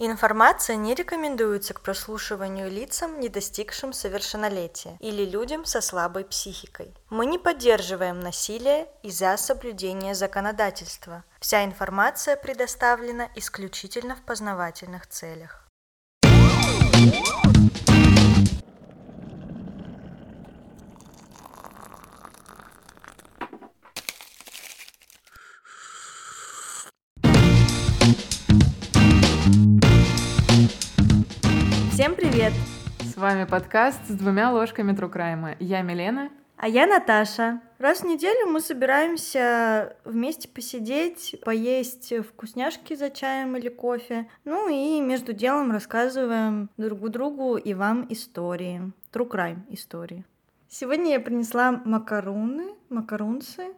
Информация не рекомендуется к прослушиванию лицам, не достигшим совершеннолетия, или людям со слабой психикой. Мы не поддерживаем насилие из-за соблюдения законодательства. Вся информация предоставлена исключительно в познавательных целях. Вами подкаст с двумя ложками Трукрайма. Я Милена. А я Наташа. Раз в неделю мы собираемся вместе посидеть, поесть вкусняшки за чаем или кофе. Ну и между делом рассказываем друг другу и вам истории. True crime истории. Сегодня я принесла макароны, макарунцы.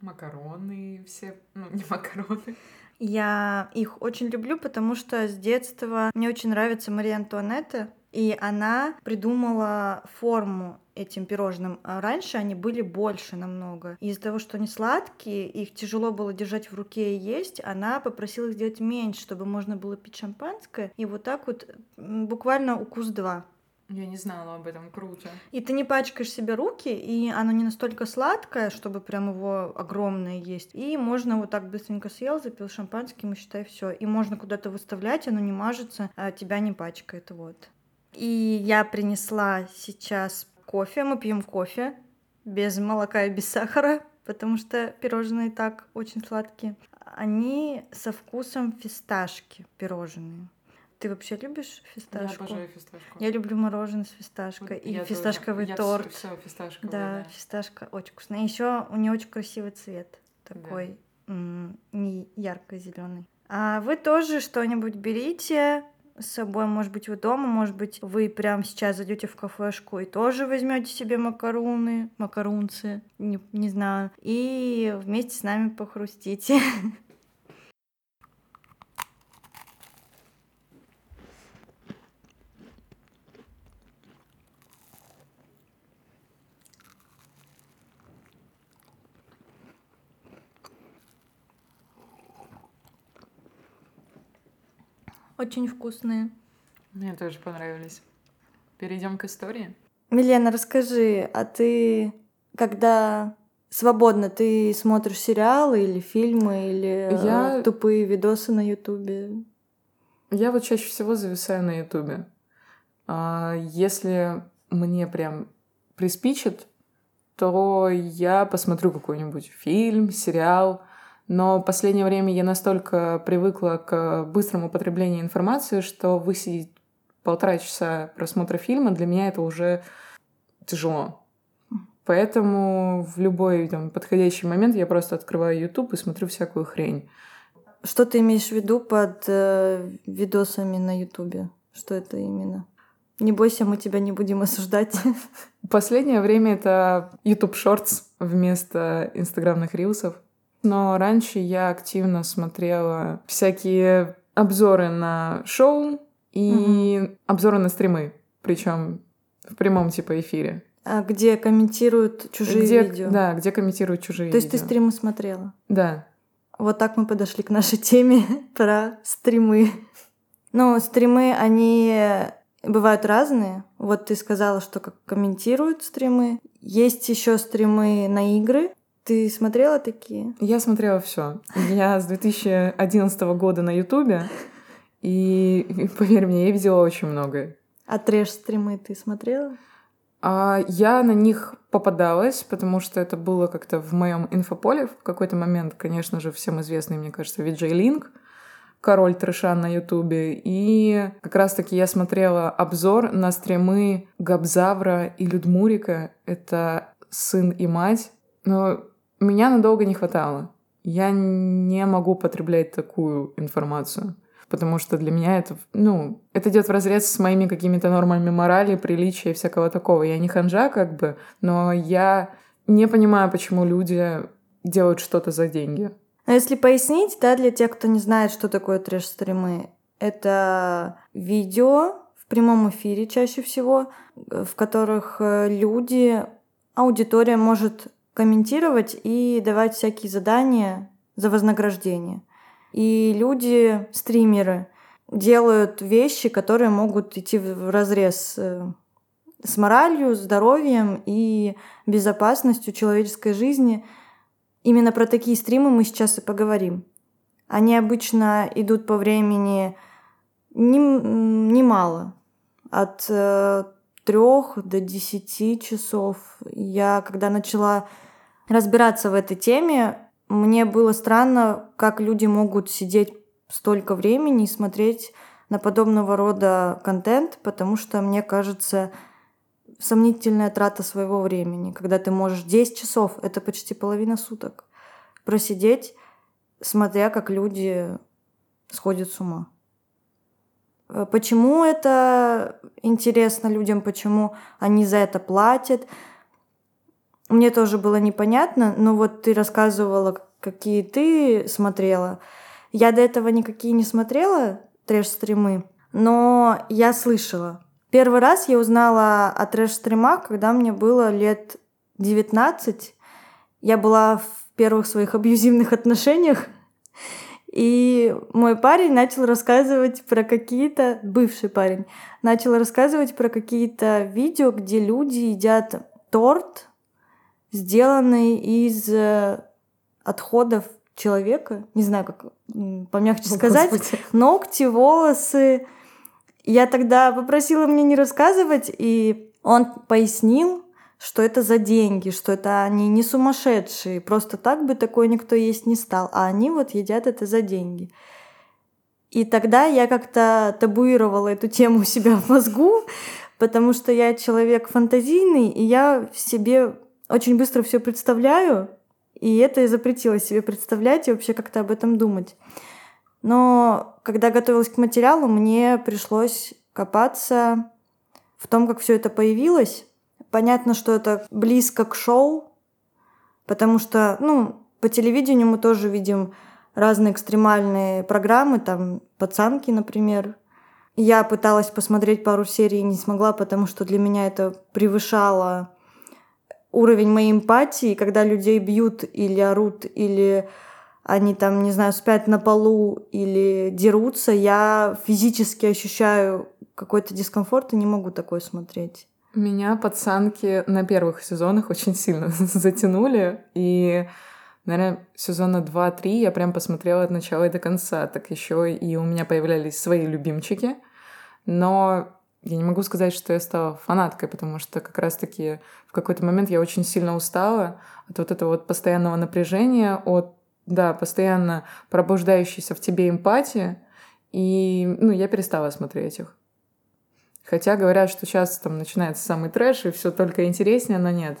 Макароны все, ну не макароны. Я их очень люблю, потому что с детства мне очень нравится Мария Антуанетта, и она придумала форму этим пирожным. А раньше они были больше намного. Из-за того, что они сладкие, их тяжело было держать в руке и есть, она попросила их сделать меньше, чтобы можно было пить шампанское. И вот так вот буквально укус два. Я не знала об этом, круто. И ты не пачкаешь себе руки, и оно не настолько сладкое, чтобы прям его огромное есть. И можно вот так быстренько съел, запил шампанским и считай все. И можно куда-то выставлять, оно не мажется, а тебя не пачкает, вот. И я принесла сейчас кофе, мы пьем кофе без молока и без сахара, потому что пирожные так очень сладкие. Они со вкусом фисташки пирожные. Ты вообще любишь фисташку? Я обожаю фисташку. Я люблю мороженое с фисташкой и Я фисташковый тоже. торт. Я все фисташковый, да, да. фисташка очень вкусная. Еще у нее очень красивый цвет, такой м, не ярко-зеленый. А вы тоже что-нибудь берите с собой, может быть, вы дома, может быть, вы прямо сейчас зайдете в кафешку и тоже возьмете себе макароны, макарунцы, не, не знаю, и вместе с нами похрустите. Очень вкусные. Мне тоже понравились. Перейдем к истории. Милена, расскажи, а ты когда свободно ты смотришь сериалы или фильмы или э, Я- тупые видосы на Ютубе? Я вот чаще всего зависаю на Ютубе. А, Если мне прям приспичит, то я посмотрю какой-нибудь фильм, сериал. Но в последнее время я настолько привыкла к быстрому потреблению информации, что высидеть полтора часа просмотра фильма для меня это уже тяжело. Поэтому в любой там, подходящий момент я просто открываю YouTube и смотрю всякую хрень. Что ты имеешь в виду под э, видосами на Ютубе? Что это именно? Не бойся, мы тебя не будем осуждать. Последнее время это YouTube Shorts вместо инстаграмных рилсов. Но раньше я активно смотрела всякие обзоры на шоу и обзоры на стримы, причем в прямом типа эфире. А где комментируют чужие где, видео? Да, где комментируют чужие То есть ты видео. стримы смотрела? Да. Вот так мы подошли к нашей теме про стримы. Ну, стримы, они бывают разные. Вот ты сказала, что как комментируют стримы. Есть еще стримы на игры. Ты смотрела такие? Я смотрела все. Я с 2011 года на Ютубе, и, поверь мне, я видела очень многое. А трэш-стримы ты смотрела? А я на них попадалась, потому что это было как-то в моем инфополе в какой-то момент, конечно же, всем известный, мне кажется, Виджей Линк, король трэша на Ютубе. И как раз-таки я смотрела обзор на стримы Габзавра и Людмурика. Это сын и мать. Но меня надолго не хватало. Я не могу потреблять такую информацию. Потому что для меня это, ну, это идет в разрез с моими какими-то нормами морали, приличия и всякого такого. Я не ханжа, как бы, но я не понимаю, почему люди делают что-то за деньги. А если пояснить, да, для тех, кто не знает, что такое трэш-стримы, это видео в прямом эфире чаще всего, в которых э, люди, аудитория может комментировать и давать всякие задания за вознаграждение. И люди, стримеры, делают вещи, которые могут идти в разрез э, с моралью, здоровьем и безопасностью человеческой жизни. Именно про такие стримы мы сейчас и поговорим. Они обычно идут по времени немало, от э, трех до десяти часов. Я, когда начала разбираться в этой теме, мне было странно, как люди могут сидеть столько времени и смотреть на подобного рода контент, потому что, мне кажется, сомнительная трата своего времени, когда ты можешь 10 часов, это почти половина суток, просидеть, смотря как люди сходят с ума. Э, почему это интересно людям, почему они за это платят? Мне тоже было непонятно, но вот ты рассказывала, какие ты смотрела. Я до этого никакие не смотрела трэш-стримы, но я слышала. Первый раз я узнала о трэш-стримах, когда мне было лет 19. Я была в первых своих абьюзивных отношениях, и мой парень начал рассказывать про какие-то... Бывший парень начал рассказывать про какие-то видео, где люди едят торт, сделанный из э, отходов человека. Не знаю, как помягче О, сказать. Господи. Ногти, волосы. Я тогда попросила мне не рассказывать, и он пояснил, что это за деньги, что это они не сумасшедшие, просто так бы такое никто есть не стал, а они вот едят это за деньги. И тогда я как-то табуировала эту тему у себя в мозгу, потому что я человек фантазийный, и я в себе очень быстро все представляю, и это я запретила себе представлять и вообще как-то об этом думать. Но когда готовилась к материалу, мне пришлось копаться в том, как все это появилось, Понятно, что это близко к шоу, потому что, ну, по телевидению мы тоже видим разные экстремальные программы, там «Пацанки», например. Я пыталась посмотреть пару серий и не смогла, потому что для меня это превышало уровень моей эмпатии, когда людей бьют или орут, или они там, не знаю, спят на полу или дерутся, я физически ощущаю какой-то дискомфорт и не могу такое смотреть. Меня пацанки на первых сезонах очень сильно затянули, и, наверное, сезона 2-3 я прям посмотрела от начала и до конца, так еще и у меня появлялись свои любимчики, но я не могу сказать, что я стала фанаткой, потому что как раз-таки какой-то момент я очень сильно устала от вот этого вот постоянного напряжения, от, да, постоянно пробуждающейся в тебе эмпатии, и, ну, я перестала смотреть их. Хотя говорят, что сейчас там начинается самый трэш, и все только интереснее, но нет.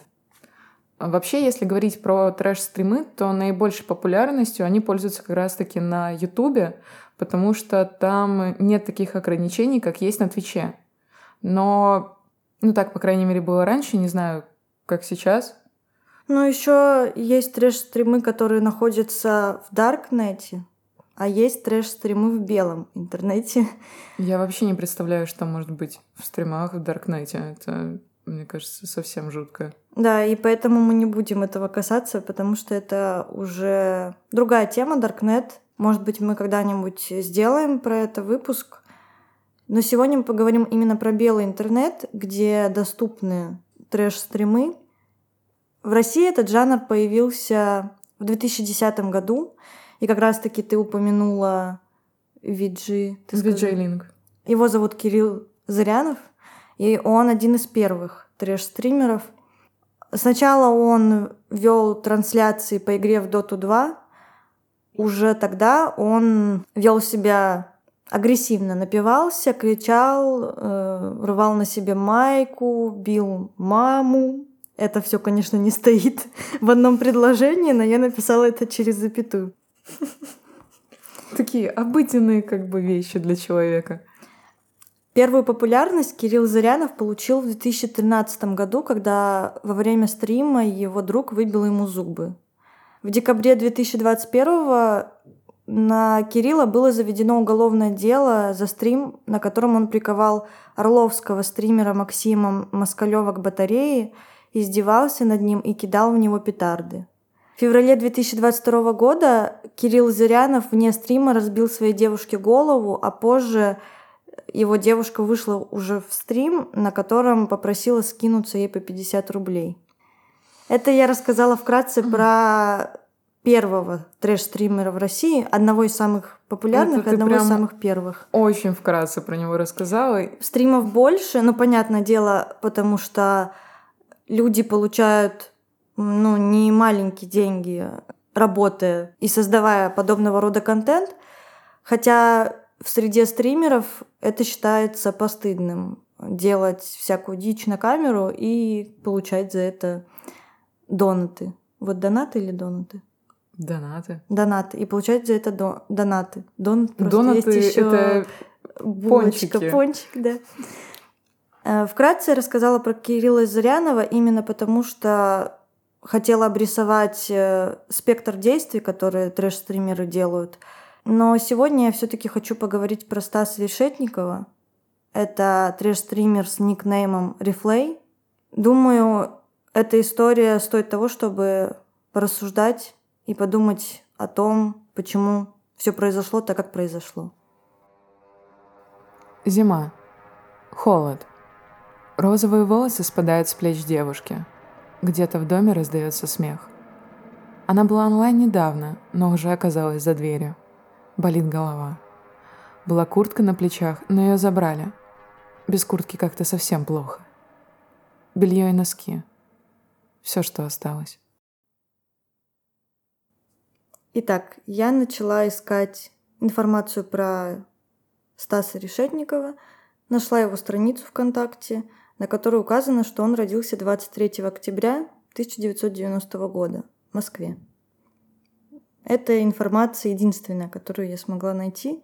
Вообще, если говорить про трэш-стримы, то наибольшей популярностью они пользуются как раз-таки на Ютубе, потому что там нет таких ограничений, как есть на Твиче. Но, ну так, по крайней мере, было раньше, не знаю, как сейчас. Ну, еще есть трэш-стримы, которые находятся в Даркнете а есть трэш-стримы в белом интернете. Я вообще не представляю, что может быть в стримах в Даркнете. Это, мне кажется, совсем жутко. Да, и поэтому мы не будем этого касаться, потому что это уже другая тема, Даркнет. Может быть, мы когда-нибудь сделаем про это выпуск. Но сегодня мы поговорим именно про белый интернет, где доступны трэш-стримы. В России этот жанр появился в 2010 году, и как раз-таки ты упомянула Виджи. Виджи Линк. Его зовут Кирилл Зырянов, и он один из первых трэш-стримеров. Сначала он вел трансляции по игре в Dota 2. Уже тогда он вел себя агрессивно, напивался, кричал, э, рвал на себе майку, бил маму. Это все, конечно, не стоит в одном предложении, но я написала это через запятую. Такие обыденные как бы вещи для человека. Первую популярность Кирилл Зырянов получил в 2013 году, когда во время стрима его друг выбил ему зубы. В декабре 2021 на Кирилла было заведено уголовное дело за стрим, на котором он приковал орловского стримера Максима Москалева к батарее, издевался над ним и кидал в него петарды. В феврале 2022 года Кирилл Зырянов вне стрима разбил своей девушке голову, а позже его девушка вышла уже в стрим, на котором попросила скинуться ей по 50 рублей. Это я рассказала вкратце про первого трэш-стримера в России, одного из самых популярных, одного из самых первых. Очень вкратце про него рассказала. Стримов больше, но понятное дело, потому что люди получают ну, не маленькие деньги, работая и создавая подобного рода контент. Хотя в среде стримеров это считается постыдным делать всякую дичь на камеру и получать за это донаты. Вот донаты или донаты? Донаты. Донаты. И получать за это до... донаты. Донат просто Донаты есть еще это булочка, пончики. пончик, да. Э, Вкратце я рассказала про Кирилла Зырянова именно потому, что хотела обрисовать э, спектр действий, которые трэш-стримеры делают. Но сегодня я все таки хочу поговорить про Стаса Решетникова. Это трэш-стример с никнеймом Reflay. Думаю, эта история стоит того, чтобы порассуждать и подумать о том, почему все произошло так, как произошло. Зима. Холод. Розовые волосы спадают с плеч девушки. Где-то в доме раздается смех. Она была онлайн недавно, но уже оказалась за дверью. Болит голова. Была куртка на плечах, но ее забрали. Без куртки как-то совсем плохо. Белье и носки. Все, что осталось. Итак, я начала искать информацию про Стаса Решетникова, нашла его страницу ВКонтакте, на которой указано, что он родился 23 октября 1990 года в Москве. Это информация единственная, которую я смогла найти.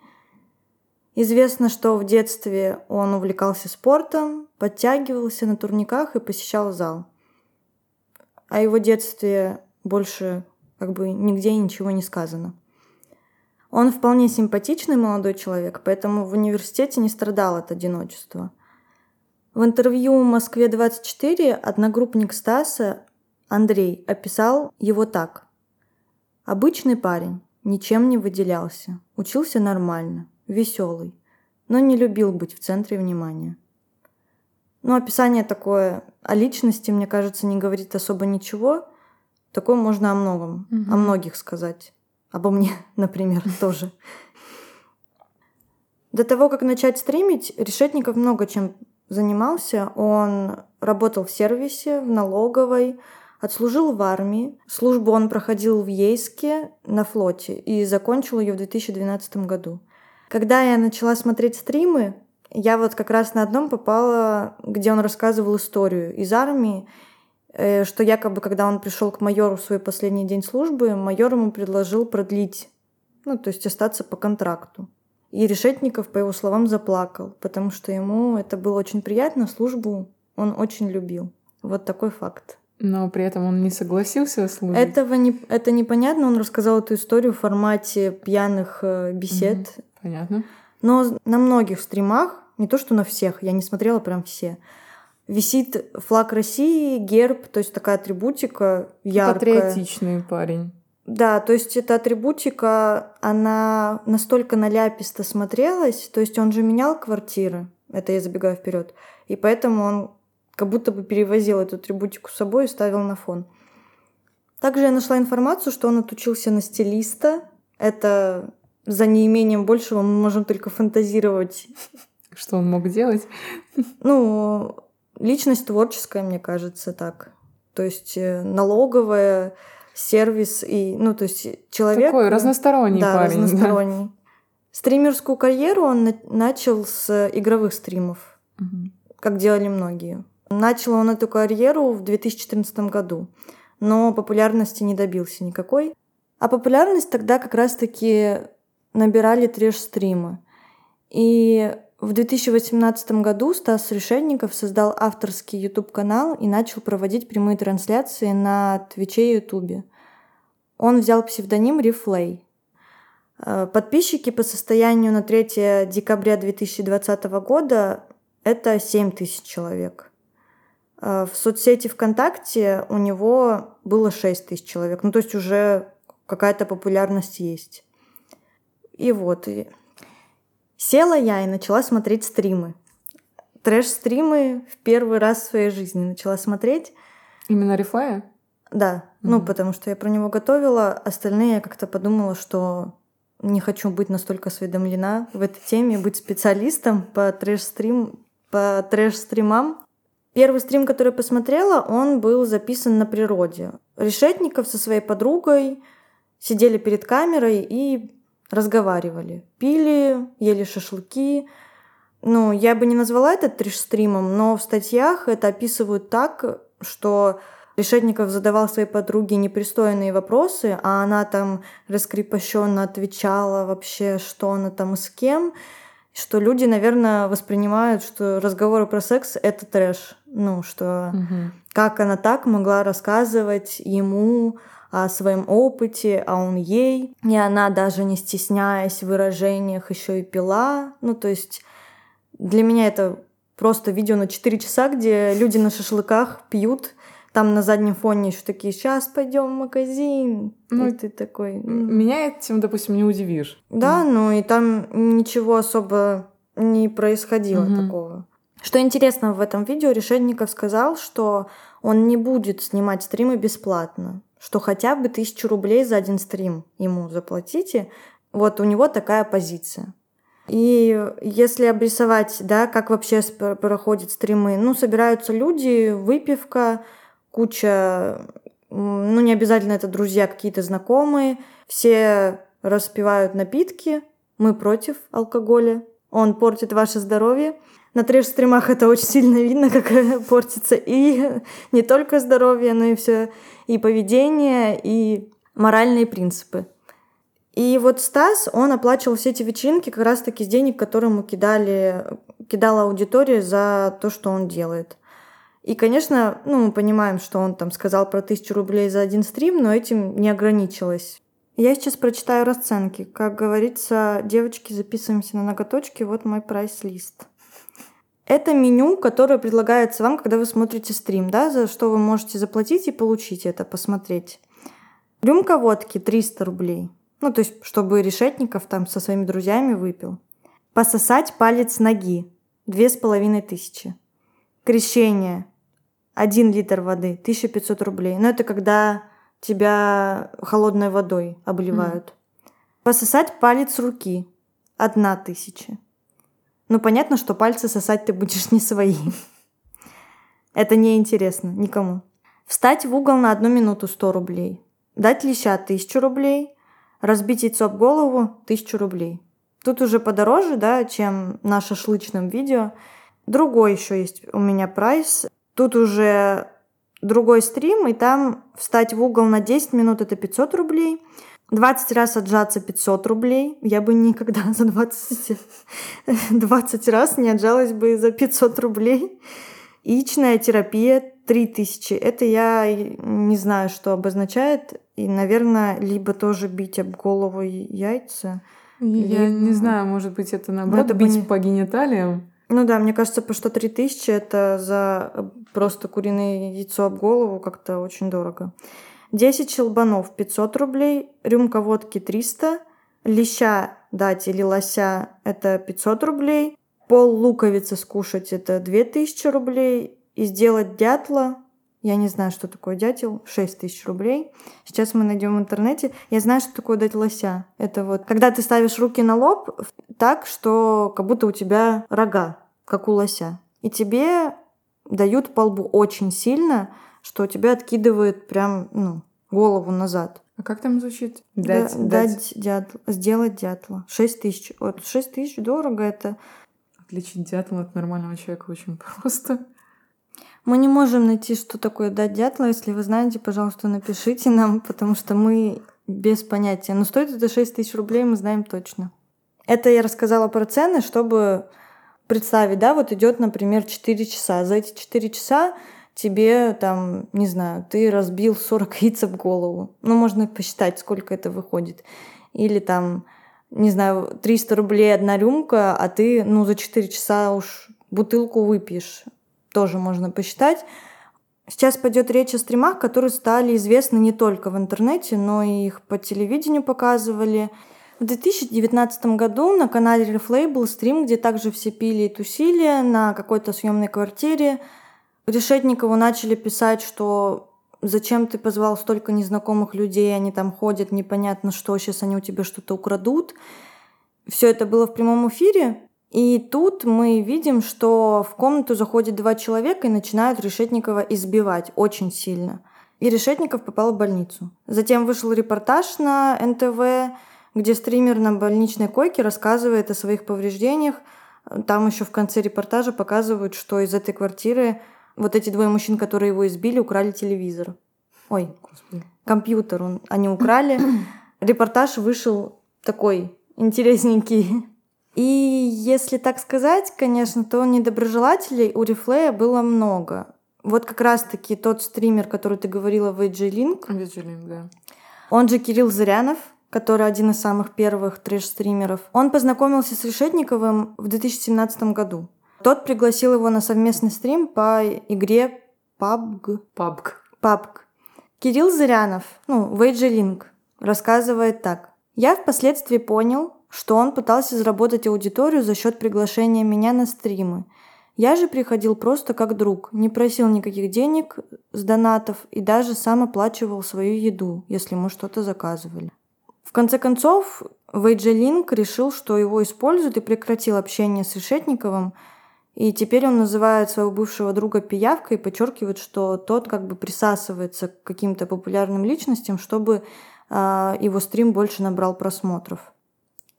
Известно, что в детстве он увлекался спортом, подтягивался на турниках и посещал зал. О его детстве больше как бы нигде ничего не сказано. Он вполне симпатичный молодой человек, поэтому в университете не страдал от одиночества. В интервью «Москве-24» одногруппник Стаса Андрей описал его так. «Обычный парень, ничем не выделялся, учился нормально, веселый, но не любил быть в центре внимания. Ну, описание такое о личности, мне кажется, не говорит особо ничего. Такое можно о многом, Мгм. о многих сказать. Обо мне, например, тоже. До того, как начать стримить, Решетников много чем занимался. Он работал в сервисе, в налоговой, отслужил в армии. Службу он проходил в Ейске на флоте и закончил ее в 2012 году. Когда я начала смотреть стримы, я вот как раз на одном попала, где он рассказывал историю из армии, что якобы, когда он пришел к майору в свой последний день службы, майор ему предложил продлить, ну, то есть остаться по контракту. И Решетников, по его словам, заплакал, потому что ему это было очень приятно, службу он очень любил. Вот такой факт. Но при этом он не согласился служить. Этого не, это непонятно, он рассказал эту историю в формате пьяных э, бесед. Понятно. Но на многих стримах, не то что на всех, я не смотрела прям все, висит флаг России, герб, то есть такая атрибутика яркая. Патриотичный парень. Да, то есть эта атрибутика, она настолько наляписто смотрелась, то есть он же менял квартиры, это я забегаю вперед, и поэтому он как будто бы перевозил эту атрибутику с собой и ставил на фон. Также я нашла информацию, что он отучился на стилиста. Это за неимением большего мы можем только фантазировать. Что он мог делать? Ну, личность творческая, мне кажется, так. То есть э, налоговая, сервис и, ну, то есть человек... Такой разносторонний да, парень. да. разносторонний. Стримерскую карьеру он на- начал с игровых стримов, Мгм. как делали многие. Начал он эту карьеру в 2014 году, но популярности не добился никакой. А популярность тогда как раз-таки набирали треш-стримы. И в 2018 году Стас Решетников создал авторский YouTube-канал и начал проводить прямые трансляции на Твиче и Ютубе. Он взял псевдоним Reflay. Э, Подписчики по состоянию на 3 декабря 2020 года — это 7 тысяч человек. Э, в соцсети ВКонтакте у него было 6 тысяч человек. Ну, то есть уже какая-то популярность есть. И вот. И... Села я и начала смотреть стримы. Трэш-стримы в первый раз в своей жизни начала смотреть. Именно Рифая? Да. Mm-hmm. Ну, потому что я про него готовила. Остальные я как-то подумала, что не хочу быть настолько осведомлена в этой теме, быть специалистом по трэш-стрим, по трэш-стримам. Первый стрим, который я посмотрела, он был записан на природе. Решетников со своей подругой сидели перед камерой и разговаривали. Пили, ели шашлыки. Ну, я бы не назвала это триш-стримом, но в статьях это описывают так, что Решетников задавал своей подруге непристойные вопросы, а она там раскрепощенно отвечала вообще, что она там с кем, что люди, наверное, воспринимают, что разговоры про секс — это трэш. Ну, что угу. как она так могла рассказывать ему о своем опыте, а он ей. И она даже не стесняясь в выражениях еще и пила. Ну, то есть для меня это просто видео на 4 часа, где люди на шашлыках пьют там на заднем фоне еще такие, сейчас пойдем в магазин. Ну, и ты такой... Меня этим, допустим, не удивишь. Да, ну и там ничего особо не происходило угу. такого. Что интересно в этом видео, Решетников сказал, что он не будет снимать стримы бесплатно, что хотя бы тысячу рублей за один стрим ему заплатите. Вот у него такая позиция. И если обрисовать, да, как вообще проходят стримы, ну, собираются люди, выпивка, куча, ну не обязательно это друзья, какие-то знакомые, все распивают напитки, мы против алкоголя, он портит ваше здоровье. На трэш-стримах это очень сильно видно, как портится и не только здоровье, но и все, и поведение, и моральные принципы. И вот Стас, он оплачивал все эти вечеринки как раз-таки с денег, которые ему кидали, кидала аудитория за то, что он делает. И, конечно, ну, мы понимаем, что он там сказал про тысячу рублей за один стрим, но этим не ограничилось. Я сейчас прочитаю расценки. Как говорится, девочки, записываемся на ноготочки, вот мой прайс-лист. Это меню, которое предлагается вам, когда вы смотрите стрим, да, за что вы можете заплатить и получить это, посмотреть. Рюмка водки 300 рублей. Ну, то есть, чтобы Решетников там со своими друзьями выпил. Пососать палец ноги. Две с половиной тысячи. Крещение 1 литр воды, 1500 рублей. Но это когда тебя холодной водой обливают. Mm. Пососать палец руки. Одна тысяча. Ну, понятно, что пальцы сосать ты будешь не свои. Это неинтересно никому. Встать в угол на одну минуту 100 рублей. Дать леща 1000 рублей. Разбить яйцо об голову 1000 рублей. Тут уже подороже, да, чем на шашлычном видео. Другой еще есть у меня прайс. Тут уже другой стрим, и там встать в угол на 10 минут это 500 рублей. 20 раз отжаться 500 рублей. Я бы никогда за 20, 20 раз не отжалась бы за 500 рублей. Яичная терапия 3000. Это я не знаю, что обозначает. И, наверное, либо тоже бить об голову яйца. Я либо... не знаю, может быть, это наоборот это бить не... по гениталиям. Ну да, мне кажется, по что 3000 это за просто куриное яйцо об голову как-то очень дорого. 10 щелбанов 500 рублей, рюмка водки 300, леща дать или лося это 500 рублей, пол луковицы скушать это 2000 рублей, и сделать дятла, я не знаю, что такое дятел, 6 тысяч рублей. Сейчас мы найдем в интернете. Я знаю, что такое дать лося. Это вот, когда ты ставишь руки на лоб так, что как будто у тебя рога как у лося. И тебе дают по лбу очень сильно, что тебя откидывает прям ну, голову назад. А как там звучит? Дать, да, дать. дать дятла, сделать дятла. Шесть тысяч. Вот шесть тысяч дорого это. Отличить дятла от нормального человека очень просто. Мы не можем найти, что такое дать дятла. Если вы знаете, пожалуйста, напишите нам, потому что мы без понятия. Но стоит это 6 тысяч рублей, мы знаем точно. Это я рассказала про цены, чтобы представить, да, вот идет, например, 4 часа. За эти 4 часа тебе там, не знаю, ты разбил 40 яиц в голову. Ну, можно посчитать, сколько это выходит. Или там, не знаю, 300 рублей одна рюмка, а ты, ну, за 4 часа уж бутылку выпьешь. Тоже можно посчитать. Сейчас пойдет речь о стримах, которые стали известны не только в интернете, но и их по телевидению показывали. В 2019 году на канале Reflay был стрим, где также все пили и тусили на какой-то съемной квартире. Решетникову начали писать, что зачем ты позвал столько незнакомых людей, они там ходят, непонятно что, сейчас они у тебя что-то украдут. Все это было в прямом эфире, и тут мы видим, что в комнату заходит два человека и начинают Решетникова избивать очень сильно. И Решетников попал в больницу. Затем вышел репортаж на НТВ, где стример на больничной койке рассказывает о своих повреждениях. Там еще в конце репортажа показывают, что из этой квартиры вот эти двое мужчин, которые его избили, украли телевизор. Ой, Господи. компьютер он, они украли. Репортаж вышел такой интересненький. И если так сказать, конечно, то недоброжелателей у Рифлея было много. Вот как раз-таки тот стример, который ты говорила, VG Link. VG Link, да. Он же Кирилл Зырянов, который один из самых первых трэш-стримеров. Он познакомился с Решетниковым в 2017 году. Тот пригласил его на совместный стрим по игре PUBG. PUBG. PUBG. Кирилл Зырянов, ну, Link, рассказывает так. Я впоследствии понял, что он пытался заработать аудиторию за счет приглашения меня на стримы. Я же приходил просто как друг, не просил никаких денег с донатов и даже сам оплачивал свою еду, если мы что-то заказывали. В конце концов, Link решил, что его используют и прекратил общение с Решетниковым, и теперь он называет своего бывшего друга пиявкой и подчеркивает, что тот как бы присасывается к каким-то популярным личностям, чтобы э, его стрим больше набрал просмотров.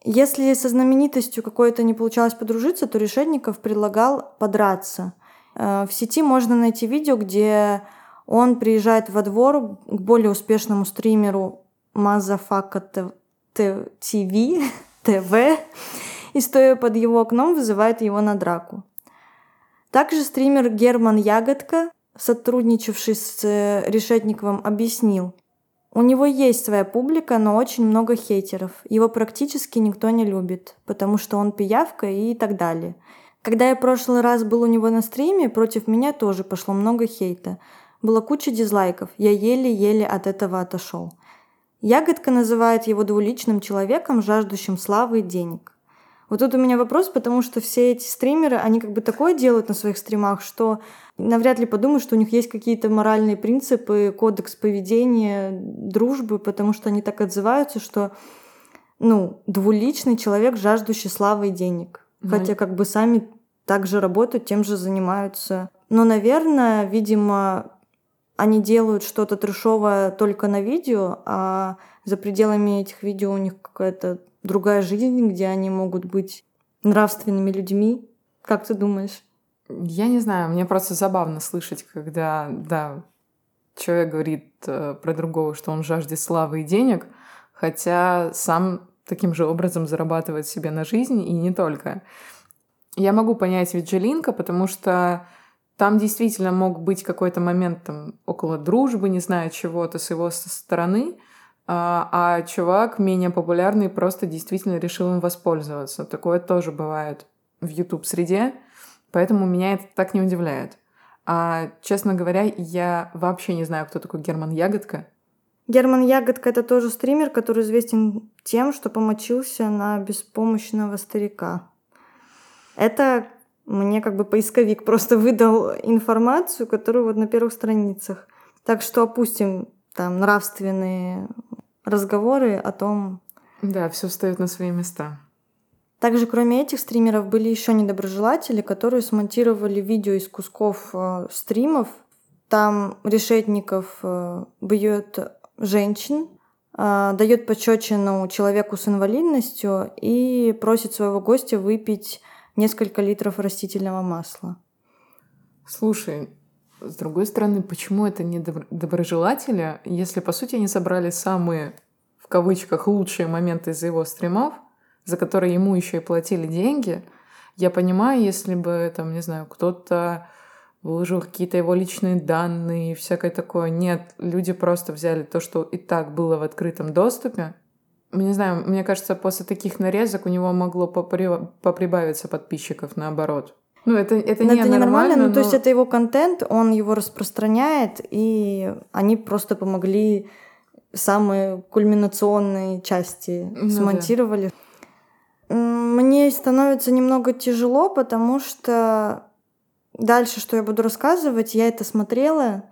Если со знаменитостью какой-то не получалось подружиться, то Решетников предлагал подраться. Э, в сети можно найти видео, где он приезжает во двор к более успешному стримеру Мазафака ТВ, ТВ, и стоя под его окном вызывает его на драку. Также стример Герман Ягодка, сотрудничавший с э, Решетниковым, объяснил, у него есть своя публика, но очень много хейтеров. Его практически никто не любит, потому что он пиявка и так далее. Когда я прошлый раз был у него на стриме, против меня тоже пошло много хейта. Было куча дизлайков, я еле-еле от этого отошел. Ягодка называет его двуличным человеком, жаждущим славы и денег. Вот тут у меня вопрос, потому что все эти стримеры, они как бы такое делают на своих стримах, что навряд ли подумают, что у них есть какие-то моральные принципы, кодекс поведения, дружбы, потому что они так отзываются, что ну, двуличный человек, жаждущий славы и денег. Mm-hmm. Хотя как бы сами также работают, тем же занимаются. Но, наверное, видимо, они делают что-то трешовое только на видео, а за пределами этих видео у них какая-то другая жизнь, где они могут быть нравственными людьми. Как ты думаешь? Я не знаю, мне просто забавно слышать, когда, да, человек говорит э, про другого, что он жаждет славы и денег, хотя сам таким же образом зарабатывает себе на жизнь и не только. Я могу понять Виджелинка, потому что там действительно мог быть какой-то момент там около дружбы, не знаю, чего-то с его стороны — а, а чувак менее популярный просто действительно решил им воспользоваться. Такое тоже бывает в YouTube-среде, поэтому меня это так не удивляет. А, честно говоря, я вообще не знаю, кто такой Герман Ягодка. Герман Ягодка — это тоже стример, который известен тем, что помочился на беспомощного старика. Это мне как бы поисковик просто выдал информацию, которую вот на первых страницах. Так что опустим там нравственные разговоры о том... Да, все встает на свои места. Также, кроме этих стримеров, были еще недоброжелатели, которые смонтировали видео из кусков э, стримов. Там Решетников э, бьет женщин, э, дает пощечину человеку с инвалидностью и просит своего гостя выпить несколько литров растительного масла. Слушай, с другой стороны, почему это не доброжелатели, если, по сути, они собрали самые, в кавычках, лучшие моменты из его стримов, за которые ему еще и платили деньги, я понимаю, если бы, там, не знаю, кто-то выложил какие-то его личные данные и всякое такое. Нет, люди просто взяли то, что и так было в открытом доступе. Не знаю, мне кажется, после таких нарезок у него могло попри... поприбавиться подписчиков наоборот. Ну, это, это, Но не это ненормально, нормально, ну, но... то есть это его контент, он его распространяет, и они просто помогли самые кульминационные части Ну да. смонтировали. М, Мне становится немного тяжело, потому что дальше, что я буду рассказывать, я это смотрела,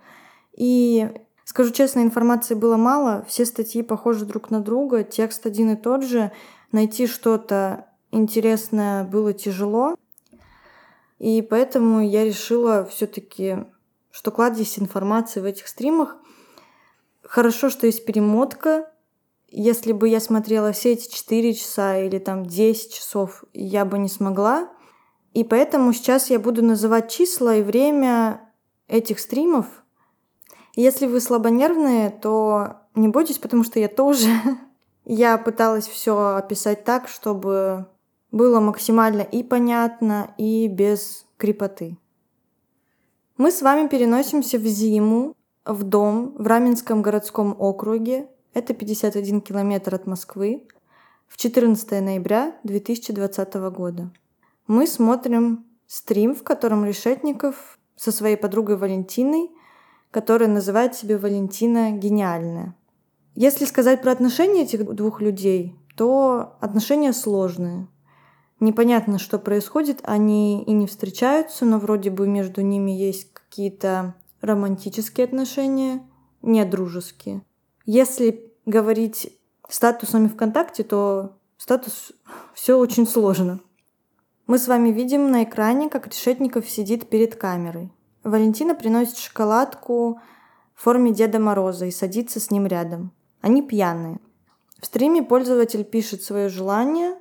и скажу честно, информации было мало, все статьи похожи друг на друга, текст один и тот же, найти что-то интересное было тяжело, и поэтому я решила все-таки, что кладезь информации в этих стримах. Хорошо, что есть перемотка. Если бы я смотрела все эти 4 часа или там 10 часов, я бы не смогла. И поэтому сейчас я буду называть числа и время этих стримов. Если вы слабонервные, то не бойтесь, потому что я тоже. Я пыталась все описать так, чтобы было максимально и понятно, и без крепоты. Мы с вами переносимся в зиму, в дом в Раменском городском округе. Это 51 километр от Москвы. В 14 ноября 2020 года. Мы смотрим стрим, в котором Решетников со своей подругой Валентиной, которая называет себя Валентина Гениальная. Если сказать про отношения этих двух людей, то отношения сложные. Непонятно, что происходит, они и не встречаются, но вроде бы между ними есть какие-то романтические отношения, не дружеские. Если говорить статусами ВКонтакте, то статус все очень сложно. Мы с вами видим на экране, как Решетников сидит перед камерой. Валентина приносит шоколадку в форме Деда Мороза и садится с ним рядом. Они пьяные. В стриме пользователь пишет свое желание,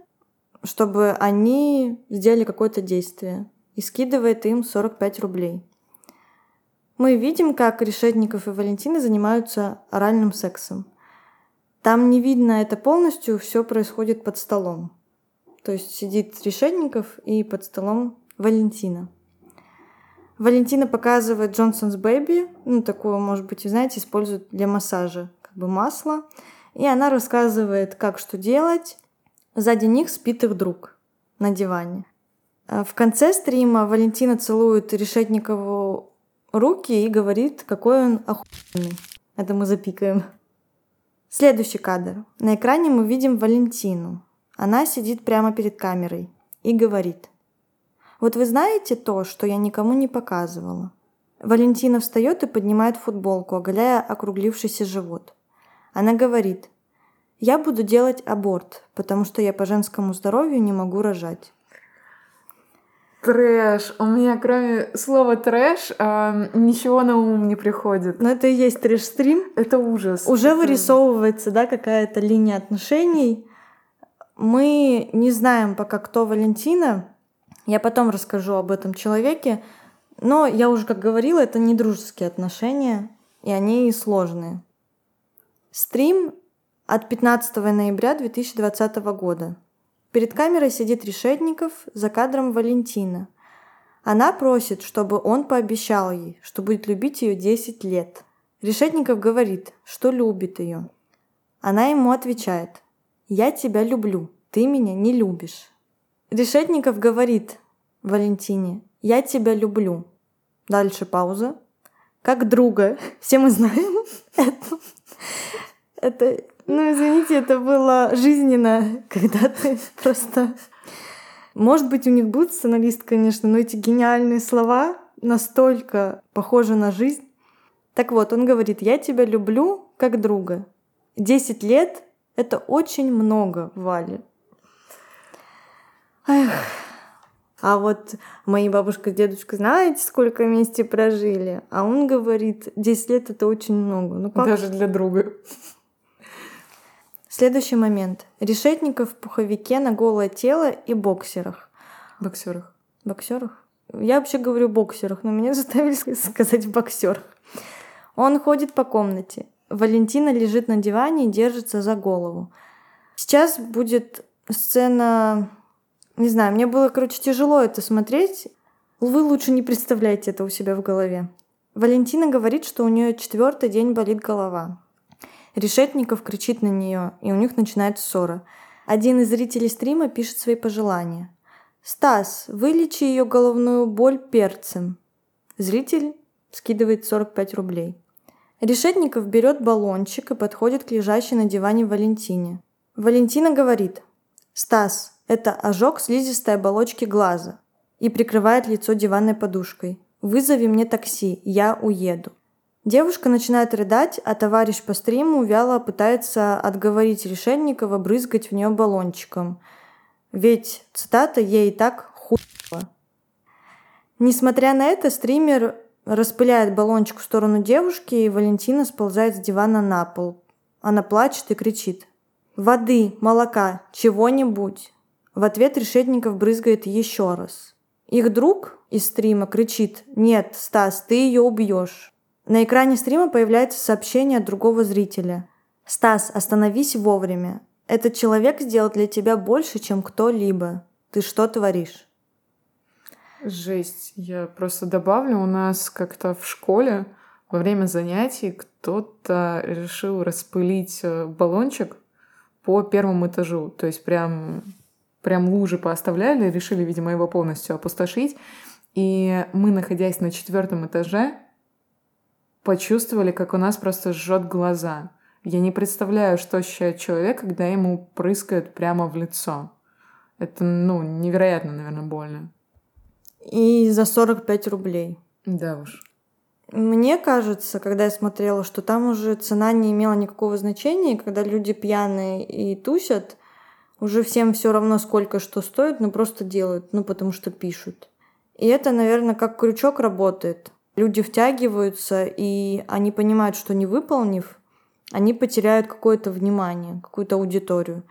чтобы они сделали какое-то действие и скидывает им 45 рублей. Мы видим, как Решетников и Валентина занимаются оральным сексом. Там не видно это полностью, все происходит под столом. То есть сидит Решетников и под столом Валентина. Валентина показывает Джонсонс Бэби, ну такую, может быть, вы знаете, используют для массажа, как бы масло. И она рассказывает, как что делать. Сзади них спит их друг на диване. А В конце стрима Валентина целует Решетникову руки и говорит, какой он охуенный. Это мы запикаем. Следующий кадр. На экране мы видим Валентину. Она сидит прямо перед камерой и говорит. Вот вы знаете то, что я никому не показывала? Валентина встает и поднимает футболку, оголяя округлившийся живот. Она говорит, я буду делать аборт, потому что я по женскому здоровью не могу рожать. Трэш. У меня кроме слова трэш а, ничего на ум не приходит. Но это и есть трэш-стрим. Это ужас. Уже Это- вырисовывается, да, какая-то линия отношений. Мы не знаем пока, кто Валентина. Я потом расскажу об этом человеке. Но я уже, как говорила, это не дружеские отношения, и они сложные. Стрим от 15 ноября 2020 года. Перед камерой сидит Решетников, за кадром Валентина. Она просит, чтобы он пообещал ей, что будет любить ее 10 лет. Решетников говорит, что любит ее. Она ему отвечает, «Я тебя люблю, ты меня не любишь». Решетников говорит Валентине, «Я тебя люблю». Дальше пауза. Как друга. Все мы знаем это. Это, ну извините, это было жизненно, когда ты просто... Может быть, у них будет сценарист, конечно, но эти гениальные слова настолько похожи на жизнь. Так вот, он говорит, я тебя люблю как друга. Десять лет — это очень много, Валя. Эх. А вот мои бабушка с дедушкой, знаете, сколько вместе прожили? А он говорит, 10 лет — это очень много. Ну как Даже для друга. Следующий момент. Решетников в пуховике на голое тело и боксерах. Боксерах. Боксерах? Я вообще говорю боксерах, но меня заставили сказать боксерах. Он ходит по комнате. Валентина лежит на диване и держится за голову. Сейчас будет сцена... Не знаю, мне было, короче, тяжело это смотреть. Вы лучше не представляете это у себя в голове. Валентина говорит, что у нее четвертый день болит голова. Решетников кричит на нее, и у них начинается ссора. Один из зрителей стрима пишет свои пожелания. Стас, вылечи ее головную боль перцем. Зритель скидывает 45 рублей. Решетников берет баллончик и подходит к лежащей на диване Валентине. Валентина говорит, «Стас, это ожог слизистой оболочки глаза» и прикрывает лицо диванной подушкой. «Вызови мне такси, я уеду». Девушка начинает рыдать, а товарищ по стриму вяло пытается отговорить Решетникова брызгать в нее баллончиком. Ведь, цитата, ей и так хуево. Несмотря на это, стример распыляет баллончик в сторону девушки, и Валентина сползает с дивана на пол. Она плачет и кричит. «Воды, молока, чего-нибудь!» В ответ Решетников брызгает еще раз. Их друг из стрима кричит «Нет, Стас, ты ее убьешь!» На экране стрима появляется сообщение от другого зрителя. «Стас, остановись вовремя. Этот человек сделал для тебя больше, чем кто-либо. Ты что творишь?» Жесть. Я просто добавлю, у нас как-то в школе во время занятий кто-то решил распылить э, баллончик по первому этажу. То есть прям, прям лужи пооставляли, решили, видимо, его полностью опустошить. И мы, находясь на четвертом этаже, почувствовали, как у нас просто жжет глаза. Я не представляю, что ощущает человек, когда ему прыскают прямо в лицо. Это, ну, невероятно, наверное, больно. И за 45 рублей. Да уж. Мне кажется, когда я смотрела, что там уже цена не имела никакого значения, и когда люди пьяные и тусят, уже всем все равно, сколько что стоит, но просто делают, ну, потому что пишут. И это, наверное, как крючок работает. Люди втягиваются, и они понимают, что не выполнив, они потеряют какое-то внимание, какую-то аудиторию.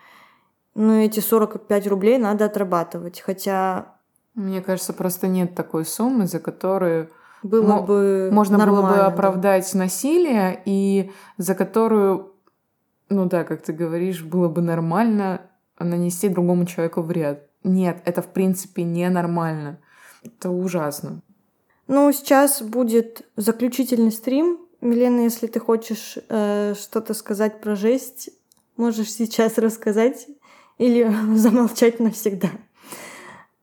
Ну, эти 45 рублей надо отрабатывать. Хотя мне кажется, просто нет такой суммы, за которую было бы можно было бы оправдать да. насилие и за которую, ну да, как ты говоришь, было бы нормально нанести другому человеку вред. Нет, это в принципе ненормально. Это ужасно. Ну, сейчас будет заключительный стрим. Милена, если ты хочешь э, что-то сказать про жесть, можешь сейчас рассказать или замолчать навсегда.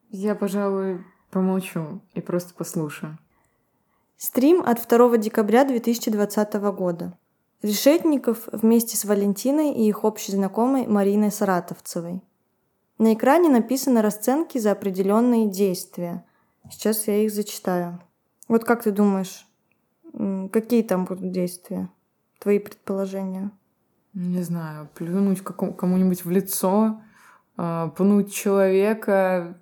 Я, пожалуй, помолчу и просто послушаю. Стрим от 2 декабря 2020 года. Решетников вместе с Валентиной и их общей знакомой Мариной Саратовцевой. На экране написаны расценки за определенные действия. Сейчас я их зачитаю. Вот как ты думаешь, какие там будут действия? Твои предположения? Не знаю, плюнуть кому-нибудь в лицо, а, пнуть человека,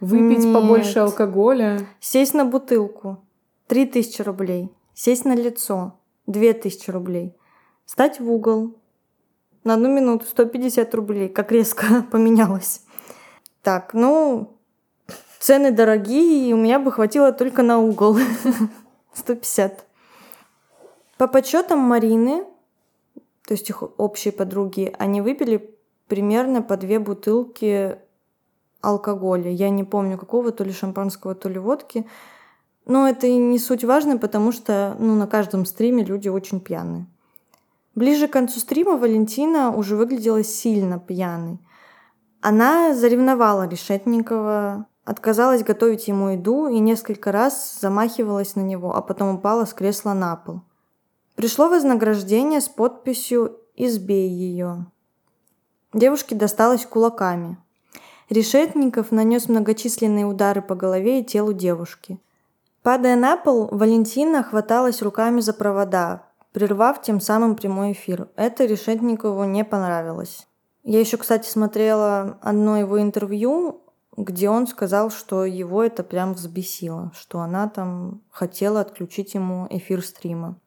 Выпить Нет. побольше алкоголя. Сесть на бутылку. Три тысячи рублей. Сесть на лицо. Две тысячи рублей. Стать в угол. На одну минуту 150 рублей. Как резко поменялось. Так, ну, цены дорогие, и у меня бы хватило только на угол. 150. По подсчетам Марины, то есть их общие подруги, они выпили примерно по две бутылки алкоголя. Я не помню какого, то ли шампанского, то ли водки. Но это и не суть важно, потому что ну, на каждом стриме люди очень пьяные. Ближе к концу стрима Валентина уже выглядела сильно пьяной. Она заревновала Решетникова, отказалась готовить ему еду и несколько раз замахивалась на него, а потом упала с кресла на пол. Пришло вознаграждение с подписью «Избей ее». Девушке досталось кулаками. Решетников нанес многочисленные удары по голове и телу девушки. Падая на пол, Валентина хваталась руками за провода, прервав тем самым прямой эфир. Это Решетникову не понравилось. Я еще, кстати, смотрела одно его интервью, где он сказал, что его это прям взбесило, что она там хотела отключить ему эфир стрима.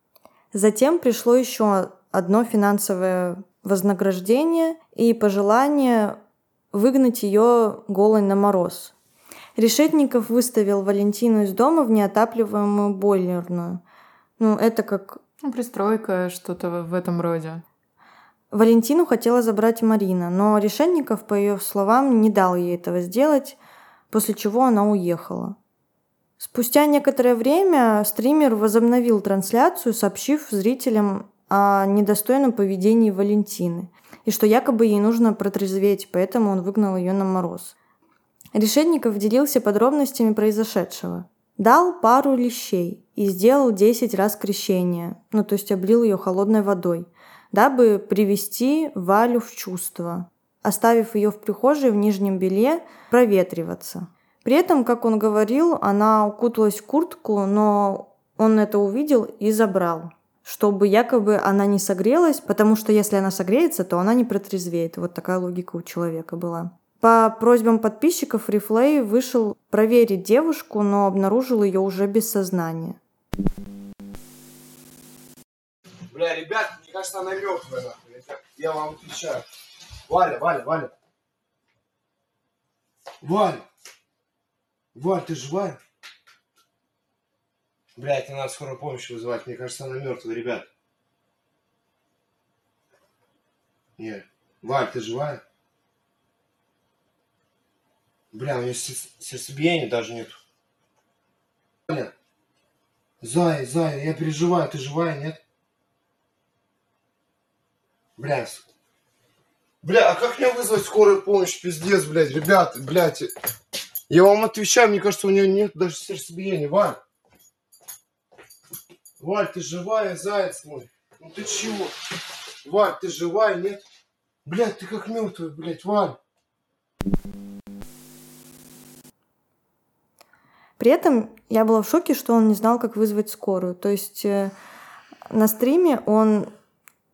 Затем пришло еще одно финансовое вознаграждение и пожелание выгнать ее голой на мороз. Решетников выставил Валентину из дома в неотапливаемую бойлерную. Ну, это как... Ну, пристройка, что-то в этом роде. Валентину хотела забрать Марина, но Решетников, по ее словам, не дал ей этого сделать, после чего она уехала. Спустя некоторое время стример возобновил трансляцию, сообщив зрителям о недостойном поведении Валентины. и что якобы ей нужно протрезветь, поэтому он выгнал ее на мороз. Решетников делился подробностями произошедшего. Дал пару лещей и сделал 10 раз крещение, ну то есть облил ее холодной водой, дабы привести Валю в чувство, оставив ее в прихожей в нижнем белье проветриваться. При этом, как он говорил, она укуталась в куртку, но он это увидел и забрал чтобы якобы она не согрелась, потому что если она согреется, то она не протрезвеет. Вот такая логика у человека была. По просьбам подписчиков Рифлей вышел проверить девушку, но обнаружил ее уже без сознания. Бля, ребят, мне кажется, она мертвая, нахуй. Я, я вам отвечаю. Валя, Валя, Валя. Валя. Валь, ты живая? Блядь, не надо скорую помощь вызывать. Мне кажется, она мертвая, ребят. Нет. Валь, ты живая? Бля, у нее сердцебиения даже нет. Валя. Зая, Зая, я переживаю. Ты живая, нет? Бля, Бля, а как мне вызвать скорую помощь? Пиздец, блядь, ребят, блядь. Я вам отвечаю, мне кажется, у нее нет даже сердцебиения. Валь. Валь, ты живая, заяц мой? Ну ты чего? Валь, ты живая, нет? Блядь, ты как мертвый, блядь, Валь. При этом я была в шоке, что он не знал, как вызвать скорую. То есть э, на стриме он